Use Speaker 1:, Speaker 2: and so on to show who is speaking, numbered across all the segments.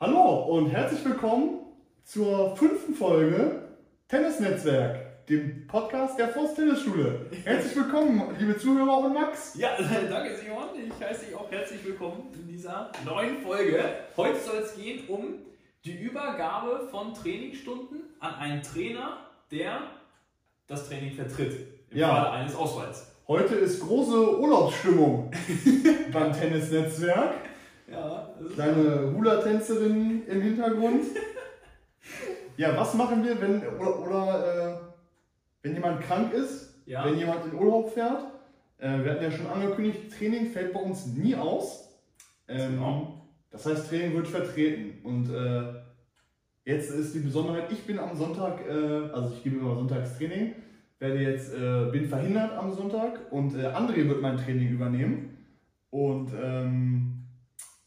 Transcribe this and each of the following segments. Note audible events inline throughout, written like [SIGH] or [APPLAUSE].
Speaker 1: Hallo und herzlich willkommen zur fünften Folge Tennisnetzwerk, dem Podcast der Forst Tennisschule. Herzlich willkommen, liebe Zuhörer und Max.
Speaker 2: Ja, [LAUGHS] danke Simon. Ich heiße dich auch herzlich willkommen in dieser neuen Folge. Heute soll es gehen um die Übergabe von Trainingsstunden an einen Trainer, der das Training vertritt. Im
Speaker 1: Ja.
Speaker 2: Falle eines Ausfalls.
Speaker 1: Heute ist große Urlaubsstimmung [LAUGHS] beim Tennisnetzwerk.
Speaker 2: Ja,
Speaker 1: Kleine Hula-Tänzerin im Hintergrund. Ja, was machen wir, wenn oder, oder äh, wenn jemand krank ist,
Speaker 2: Ja.
Speaker 1: wenn jemand in Urlaub fährt? Äh, wir hatten ja schon angekündigt, Training fällt bei uns nie aus. Ähm,
Speaker 2: Genau.
Speaker 1: Das heißt, Training wird vertreten. Und äh, jetzt ist die Besonderheit, ich bin am Sonntag, äh, also ich gebe immer Sonntagstraining, werde jetzt, äh, bin verhindert am Sonntag und äh, André wird mein Training übernehmen. Und ähm,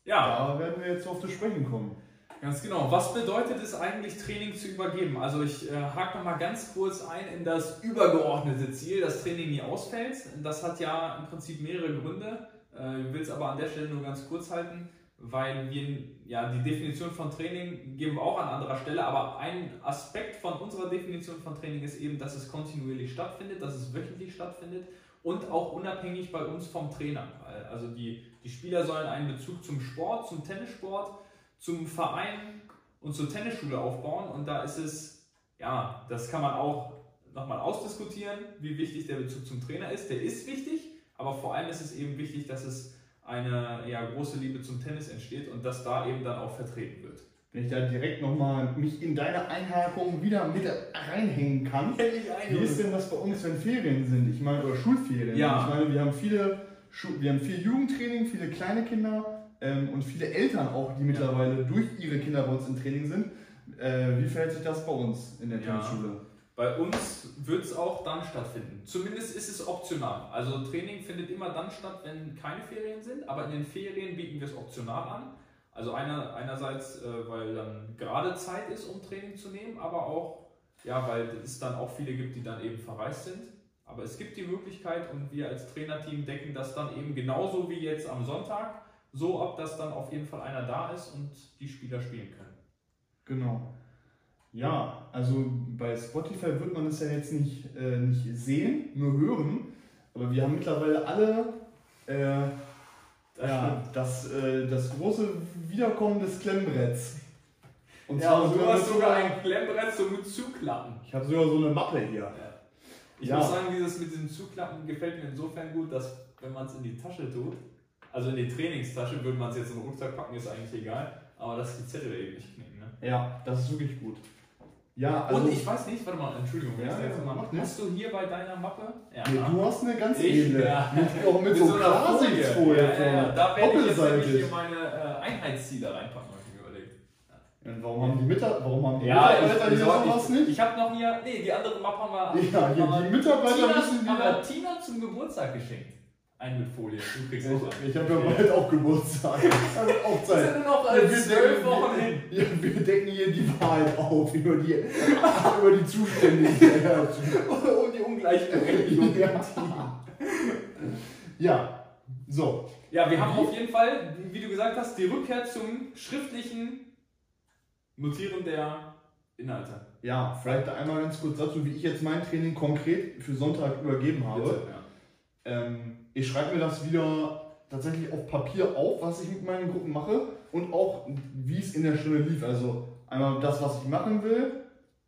Speaker 2: ja,
Speaker 1: da werden wir jetzt auf zu sprechen kommen.
Speaker 2: ganz genau. Was bedeutet es eigentlich, Training zu übergeben? Also ich äh, hake noch mal ganz kurz ein in das übergeordnete Ziel, dass Training nie ausfällt. Das hat ja im Prinzip mehrere Gründe. Äh, ich will es aber an der Stelle nur ganz kurz halten, weil wir ja die Definition von Training geben wir auch an anderer Stelle, aber ein Aspekt von unserer Definition von Training ist eben, dass es kontinuierlich stattfindet, dass es wöchentlich stattfindet und auch unabhängig bei uns vom Trainer. Also die, die Spieler sollen einen Bezug zum Sport, zum Tennissport, zum Verein und zur Tennisschule aufbauen und da ist es, ja, das kann man auch nochmal ausdiskutieren, wie wichtig der Bezug zum Trainer ist. Der ist wichtig, aber vor allem ist es eben wichtig, dass es eine ja, große Liebe zum Tennis entsteht und dass da eben dann auch vertreten wird.
Speaker 1: Wenn ich da direkt nochmal mich in deine Einhakung wieder mit reinhängen kann. Wie ist denn das bei uns, wenn Ferien sind? Ich meine, oder Schulferien.
Speaker 2: Ja.
Speaker 1: Ich meine, wir haben viele, wir haben viel Jugendtraining, viele kleine Kinder ähm, und viele Eltern auch, die mittlerweile durch ihre Kinder bei uns im Training sind. Äh, wie verhält sich das bei uns in der
Speaker 2: Ja.
Speaker 1: Tennisschule?
Speaker 2: Bei uns wird es auch dann stattfinden. Zumindest ist es optional. Also Training findet immer dann statt, wenn keine Ferien sind, aber in den Ferien bieten wir es optional an. Also einer, einerseits, äh, weil dann gerade Zeit ist, um Training zu nehmen, aber auch, ja, weil es dann auch viele gibt, die dann eben verreist sind. Aber es gibt die Möglichkeit und wir als Trainerteam decken das dann eben genauso wie jetzt am Sonntag so ab, dass dann auf jeden Fall einer da ist und die Spieler spielen können.
Speaker 1: Genau. Ja, also bei Spotify wird man es ja jetzt nicht, äh, nicht sehen, nur hören. Aber wir haben mittlerweile alle äh,
Speaker 2: Das
Speaker 1: ja, das, äh, das große Wiederkommen des Klemmbretts. Und
Speaker 2: Ja, und du
Speaker 1: sogar
Speaker 2: hast sogar ein Klemmbrett so mit Zuklappen.
Speaker 1: Ich habe sogar so eine Mappe hier.
Speaker 2: Ja. Ich
Speaker 1: Ja.
Speaker 2: muss sagen, dieses mit diesem Zuklappen gefällt mir insofern gut, dass wenn man es in die Tasche tut, also in die Trainingstasche, würde man es jetzt in den Rucksack packen, ist eigentlich egal, aber dass die Zettel eben nicht knicken. Ne?
Speaker 1: Ja, das ist wirklich gut. Ja, also
Speaker 2: Und ich weiß nicht, warte mal, Entschuldigung,
Speaker 1: Ja,
Speaker 2: jetzt mal. Hast du hier bei deiner Mappe? Ja,
Speaker 1: nee, du hast eine ganz
Speaker 2: Ich,
Speaker 1: edle.
Speaker 2: ja.
Speaker 1: Mit, auch mit, so,
Speaker 2: einer
Speaker 1: Klarsichtfolie.
Speaker 2: Ja, ja, ja. Da werde ich jetzt nämlich hier meine äh, Einheitsziele reinpacken, habe ich mir überlegt.
Speaker 1: Und warum haben die Mitarbeiter, warum haben die
Speaker 2: Ja,
Speaker 1: Mitarbeiter
Speaker 2: ich,
Speaker 1: hier sowas
Speaker 2: ich,
Speaker 1: nicht?
Speaker 2: ich habe noch hier, nee, die andere Mappe haben wir.
Speaker 1: Ja, hier,
Speaker 2: haben
Speaker 1: die Mitarbeiter
Speaker 2: Tina,
Speaker 1: müssen
Speaker 2: haben
Speaker 1: wieder.
Speaker 2: wir Tina zum Geburtstag geschenkt. Ein mit Folie, du kriegst auch
Speaker 1: Ich,
Speaker 2: einen.
Speaker 1: ich habe ja bald auch Geburtstag. [LAUGHS] Wird auch Zeit.
Speaker 2: sind nur noch
Speaker 1: Ja, wir
Speaker 2: zwölf
Speaker 1: decken-
Speaker 2: Wochen hin.
Speaker 1: Ja, wir decken hier die Wahrheit auf über die, über die Zuständigkeit. [LAUGHS]
Speaker 2: um die Ungleichberechtigung
Speaker 1: Ja.
Speaker 2: im Team.
Speaker 1: Ja, so.
Speaker 2: Ja, wir haben auf jeden Fall, wie du gesagt hast, die Rückkehr zum schriftlichen Notieren der Inhalte.
Speaker 1: Ja, vielleicht einmal ganz kurz dazu, wie ich jetzt mein Training konkret für Sonntag übergeben habe.
Speaker 2: Bitte,
Speaker 1: Ähm, ich schreibe mir das wieder tatsächlich auf Papier auf, was ich mit meinen Gruppen mache und auch wie es in der Stunde lief. Also einmal das, was ich machen will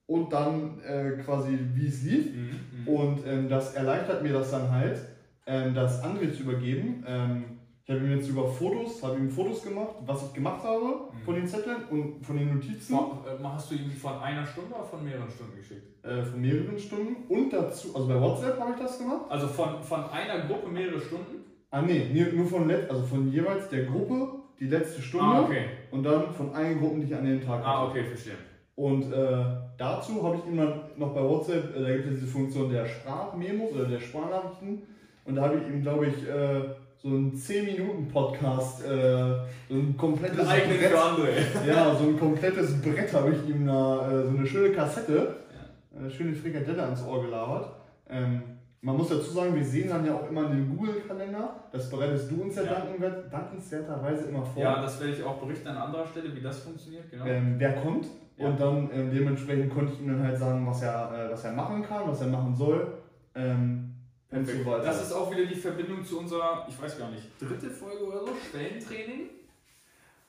Speaker 1: und dann äh, quasi wie es lief.
Speaker 2: Mhm, mhm.
Speaker 1: Und ähm, das erleichtert mir das dann halt, ähm, das André zu übergeben. Ähm, ich habe ihm jetzt über Fotos, habe ihm Fotos gemacht, was ich gemacht habe
Speaker 2: Mhm.
Speaker 1: von den Zetteln und von den Notizen.
Speaker 2: Äh, hast du ihm von einer Stunde oder von mehreren Stunden geschickt?
Speaker 1: Äh, von mehreren Stunden und dazu, also bei WhatsApp habe ich das gemacht.
Speaker 2: Also von, von einer Gruppe mehrere Stunden?
Speaker 1: Ah nee, nur von let also von jeweils der Gruppe die letzte Stunde
Speaker 2: Ah, okay.
Speaker 1: und dann von allen Gruppen, die ich an dem Tag hatte.
Speaker 2: Ah, okay, verstehe.
Speaker 1: Und äh, dazu habe ich ihm dann noch bei WhatsApp, äh, da gibt es diese Funktion der Sprachmemos oder der Sprachnachrichten und da habe ich ihm, glaube ich, äh, so einen 10-Minuten-Podcast, äh, so ein komplettes
Speaker 2: Eignet für
Speaker 1: Brett,
Speaker 2: andere. [LAUGHS]
Speaker 1: ja, so ein komplettes Brett habe ich ihm da, äh, so eine schöne Kassette,
Speaker 2: Ja.
Speaker 1: eine schöne Frikadelle ans Ohr gelabert. Ähm, man muss dazu sagen, wir sehen dann ja auch immer in dem Google-Kalender, das bereitest du uns ja,
Speaker 2: Ja.
Speaker 1: dankenswert- dankenswerterweise immer vor,
Speaker 2: Ja, das werde ich auch berichten an anderer Stelle, wie das funktioniert. Genau.
Speaker 1: ähm, wer kommt.
Speaker 2: Ja.
Speaker 1: Und dann ähm, dementsprechend konnte ich ihm dann halt sagen, was er, äh, was er machen kann, was er machen soll. Ähm, und so.
Speaker 2: Das ist auch wieder die Verbindung zu unserer, ich weiß gar nicht, dritte Folge oder so, Schwellentraining.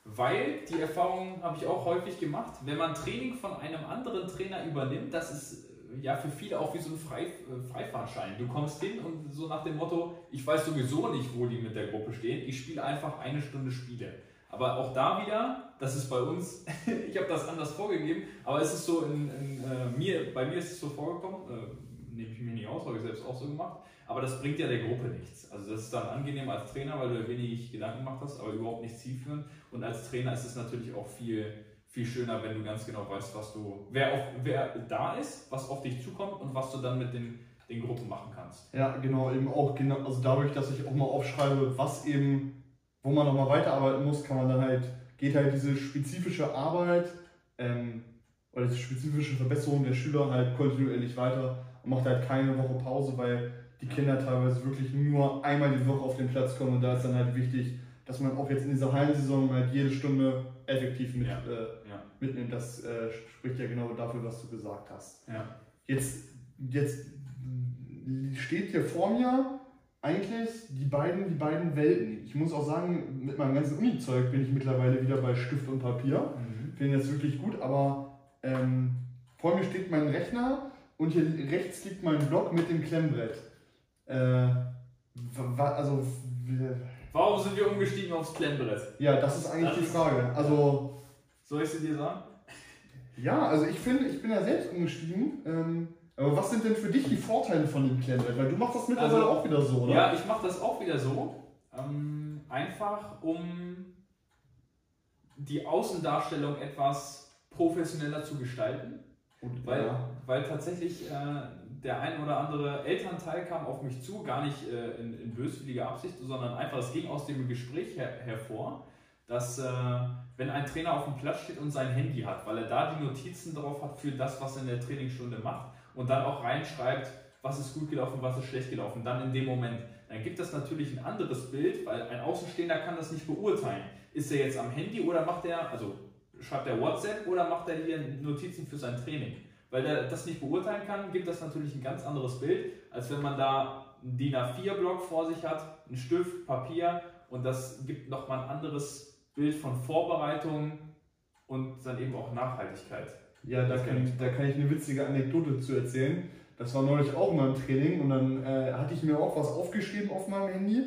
Speaker 2: Weil die Erfahrung habe ich auch häufig gemacht, wenn man Training von einem anderen Trainer übernimmt, das ist äh, ja für viele auch wie so ein Frei, äh, Freifahrtschein. Du kommst hin und so nach dem Motto, ich weiß sowieso nicht, wo die mit der Gruppe stehen, ich spiele einfach eine Stunde Spiele. Aber auch da wieder, das ist bei uns, [LAUGHS] ich habe das anders vorgegeben, aber es ist so in, in äh, mir, bei mir ist es so vorgekommen, äh, nehme ich mir nicht aus, habe ich selbst auch so gemacht, aber das bringt ja der Gruppe nichts. Also das ist dann angenehm als Trainer, weil du wenig Gedanken gemacht hast, aber überhaupt nicht zielführend. Und als Trainer ist es natürlich auch viel, viel schöner, wenn du ganz genau weißt, was du, wer, auf, wer da ist, was auf dich zukommt und was du dann mit den, den Gruppen machen kannst.
Speaker 1: Ja, genau, eben auch genau, also dadurch, dass ich auch mal aufschreibe, was eben, wo man nochmal weiterarbeiten muss, kann man dann halt, geht halt diese spezifische Arbeit ähm, oder diese spezifische Verbesserung der Schüler halt kontinuierlich weiter und macht halt keine Woche Pause, weil die Kinder teilweise wirklich nur einmal die Woche auf den Platz kommen und da ist dann halt wichtig, dass man auch jetzt in dieser Hallensaison halt jede Stunde effektiv mit,
Speaker 2: Ja.
Speaker 1: äh,
Speaker 2: Ja.
Speaker 1: mitnimmt. Das äh, spricht ja genau dafür, was du gesagt hast.
Speaker 2: Ja.
Speaker 1: Jetzt, jetzt steht hier vor mir eigentlich die beiden, die beiden Welten. Ich muss auch sagen, mit meinem ganzen Uni-Zeug bin ich mittlerweile wieder bei Stift und Papier. Finde das wirklich gut, aber ähm, vor mir steht mein Rechner und hier rechts liegt mein Block mit dem Klemmbrett. Äh, also,
Speaker 2: Warum sind wir umgestiegen aufs Klemmbrett?
Speaker 1: ja, das ist eigentlich
Speaker 2: Das
Speaker 1: die Frage. Also,
Speaker 2: Soll ich sie dir sagen?
Speaker 1: Ja, also ich finde, ich bin ja selbst umgestiegen. Ähm, aber was sind denn für dich die Vorteile von dem Klemmbrett? Weil du machst das mittlerweile
Speaker 2: Also,
Speaker 1: auch wieder so, oder?
Speaker 2: Ja, ich mache das auch wieder so. Ähm, einfach um die Außendarstellung etwas professioneller zu gestalten.
Speaker 1: Und,
Speaker 2: Weil,
Speaker 1: ja.
Speaker 2: weil tatsächlich äh, der ein oder andere Elternteil kam auf mich zu, gar nicht äh, in, in böswilliger Absicht, sondern einfach, es ging aus dem Gespräch her hervor, dass äh, wenn ein Trainer auf dem Platz steht und sein Handy hat, weil er da die Notizen drauf hat für das, was er in der Trainingsstunde macht und dann auch reinschreibt, was ist gut gelaufen, was ist schlecht gelaufen, dann in dem Moment, dann gibt das natürlich ein anderes Bild, weil ein Außenstehender kann das nicht beurteilen. Ist er jetzt am Handy oder macht er, also schreibt er WhatsApp oder macht er hier Notizen für sein Training? Weil er das nicht beurteilen kann, gibt das natürlich ein ganz anderes Bild, als wenn man da einen DIN A4-Block vor sich hat, einen Stift, Papier und das gibt nochmal ein anderes Bild von Vorbereitung und dann eben auch Nachhaltigkeit.
Speaker 1: ja da, kann, ich- da kann ich eine witzige Anekdote zu erzählen. Das war neulich auch in meinem Training und dann äh, hatte ich mir auch was aufgeschrieben auf meinem Handy,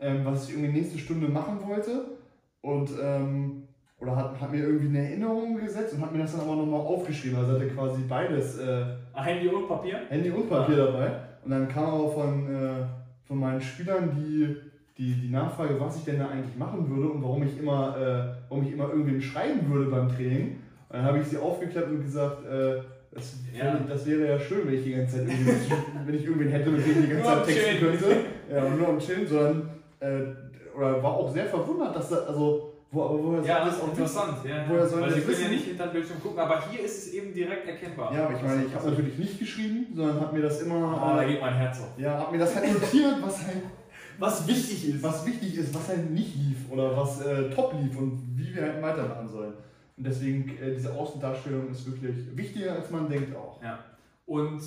Speaker 1: ähm, was ich irgendwie nächste Stunde machen wollte. Und ähm, oder hat, hat mir irgendwie eine Erinnerung gesetzt und hat mir das dann aber nochmal aufgeschrieben. Also hatte quasi beides. Äh,
Speaker 2: Ah, Handy und Papier?
Speaker 1: Handy und Papier dabei. Und dann kam aber von, äh, von meinen Schülern die, die, die Nachfrage, was ich denn da eigentlich machen würde und warum ich immer, äh, warum ich immer irgendwem schreiben würde beim Training. Und dann habe ich sie aufgeklappt und gesagt, äh, das,
Speaker 2: Ja.
Speaker 1: wäre- das wäre ja schön, wenn ich die ganze Zeit [LAUGHS] wenn ich irgendwen hätte, mit dem ich die ganze Zeit texten könnte. Ja, nur am Chillen, sondern äh, oder war auch sehr verwundert, dass da, also, wo, aber woher
Speaker 2: Ja,
Speaker 1: das auch wissen?
Speaker 2: interessant. Ja,
Speaker 1: Woher soll
Speaker 2: Weil sie können ja nicht hinter dem Bildschirm gucken, aber hier ist es eben direkt erkennbar.
Speaker 1: Ja, aber ich meine, ich habe natürlich nicht geschrieben, sondern habe mir das immer,
Speaker 2: Oh, da
Speaker 1: äh,
Speaker 2: geht mein Herz auf.
Speaker 1: ja, habe mir das halt notiert, was halt [LAUGHS]
Speaker 2: Was wichtig ist.
Speaker 1: was wichtig ist, was halt nicht lief oder was äh, top lief und wie wir halt weitermachen sollen. Und deswegen, äh, diese Außendarstellung ist wirklich wichtiger, als man denkt auch.
Speaker 2: Ja. Und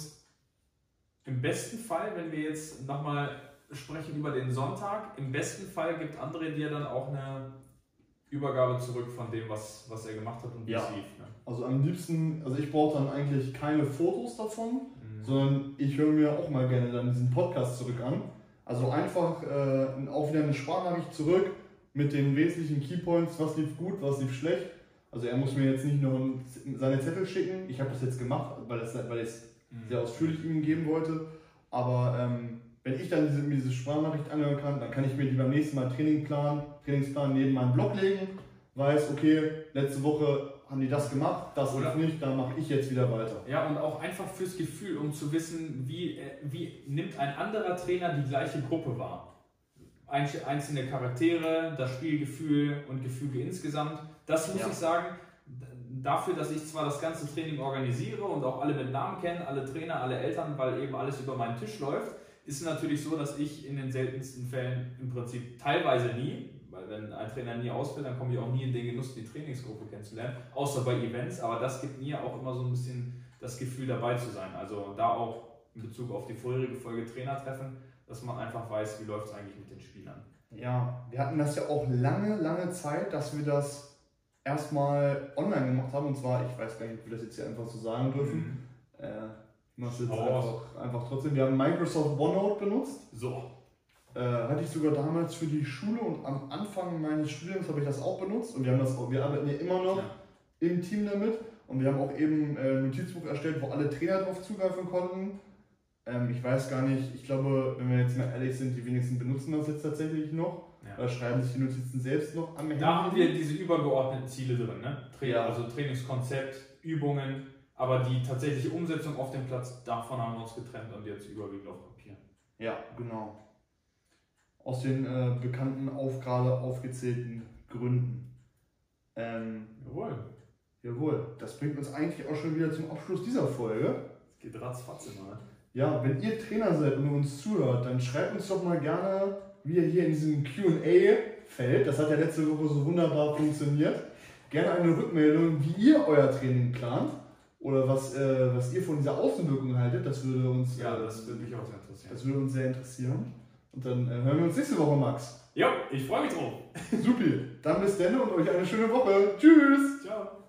Speaker 2: im besten Fall, wenn wir jetzt nochmal sprechen über den Sonntag, im besten Fall gibt André dir dann auch eine Übergabe zurück von dem, was, was er gemacht hat und wie
Speaker 1: Ja.
Speaker 2: es lief. Ne?
Speaker 1: Also am liebsten, also ich brauche dann eigentlich keine Fotos davon,
Speaker 2: Mhm.
Speaker 1: sondern ich höre mir auch mal gerne dann diesen Podcast zurück an. Also einfach äh, auch wieder eine Sprachnachricht zurück mit den wesentlichen Keypoints, was lief gut, was lief schlecht. Also er muss mir jetzt nicht nur seine Zettel schicken, ich habe das jetzt gemacht, weil, das, weil ich es
Speaker 2: Mhm.
Speaker 1: sehr ausführlich ihm geben wollte. Aber ähm, wenn ich dann diese, mir diese Sprachnachricht anhören kann, dann kann ich mir die beim nächsten Mal Trainingplan, Trainingsplan neben meinen Blog legen, weiß, okay, letzte Woche haben die das gemacht, das
Speaker 2: Oder-
Speaker 1: nicht, dann mache ich jetzt wieder weiter.
Speaker 2: Ja, und auch einfach fürs Gefühl, um zu wissen, wie, äh, wie nimmt ein anderer Trainer die gleiche Gruppe wahr. Einz- Einzelne Charaktere, das Spielgefühl und Gefüge insgesamt. Das muss
Speaker 1: Ja.
Speaker 2: ich sagen, dafür, dass ich zwar das ganze Training organisiere und auch alle mit Namen kenne, alle Trainer, alle Eltern, weil eben alles über meinen Tisch läuft, ist natürlich so, dass ich in den seltensten Fällen im Prinzip teilweise nie, weil wenn ein Trainer nie ausfällt, dann komme ich auch nie in den Genuss, die Trainingsgruppe kennenzulernen, außer bei Events, aber das gibt mir auch immer so ein bisschen das Gefühl dabei zu sein. Also da auch in Bezug auf die vorherige Folge Trainertreffen, dass man einfach weiß, wie läuft es eigentlich mit den Spielern.
Speaker 1: Ja, wir hatten das ja auch lange, lange Zeit, dass wir das erstmal online gemacht haben. Und zwar, ich weiß gar nicht, ob wir das jetzt hier einfach so sagen dürfen. Mhm. Äh, mache jetzt einfach, einfach trotzdem. Wir haben Microsoft OneNote benutzt.
Speaker 2: So.
Speaker 1: Äh, hatte ich sogar damals für die Schule und am Anfang meines Studiums habe ich das auch benutzt. Und wir, haben das, wir arbeiten ja immer noch ja. im Team damit. Und wir haben auch eben äh, ein Notizbuch erstellt, wo alle Trainer darauf zugreifen konnten. Ähm, ich weiß gar nicht, ich glaube, wenn wir jetzt mal ehrlich sind, die wenigsten benutzen das jetzt tatsächlich noch. Ja. Oder schreiben sich die Notizen selbst noch
Speaker 2: am Handy. Da haben wir diese übergeordneten Ziele drin, ne? Ja. Also Trainingskonzept, Übungen, aber die tatsächliche Umsetzung auf dem Platz, davon haben wir uns getrennt und jetzt überwiegend auf Papier.
Speaker 1: Ja, genau. Aus den äh, bekannten, auf, gerade aufgezählten Gründen. Ähm,
Speaker 2: jawohl.
Speaker 1: Jawohl. Das bringt uns eigentlich auch schon wieder zum Abschluss dieser Folge.
Speaker 2: Es geht ratzfatz immer. Ne?
Speaker 1: Ja, wenn ihr Trainer seid und uns zuhört, dann schreibt uns doch mal gerne, wie ihr hier in diesem QA-Feld, das hat ja letzte Woche so wunderbar funktioniert, gerne eine Rückmeldung, wie ihr euer Training plant oder was, äh, was ihr von dieser Außenwirkung haltet. Das würde uns,
Speaker 2: ja, das würde mich auch sehr interessieren.
Speaker 1: Das würde uns sehr interessieren. Und dann äh, hören wir uns nächste Woche, Max.
Speaker 2: Ja, ich freue mich drauf.
Speaker 1: Supi. Dann bis dann und euch eine schöne Woche. Tschüss.
Speaker 2: Ciao.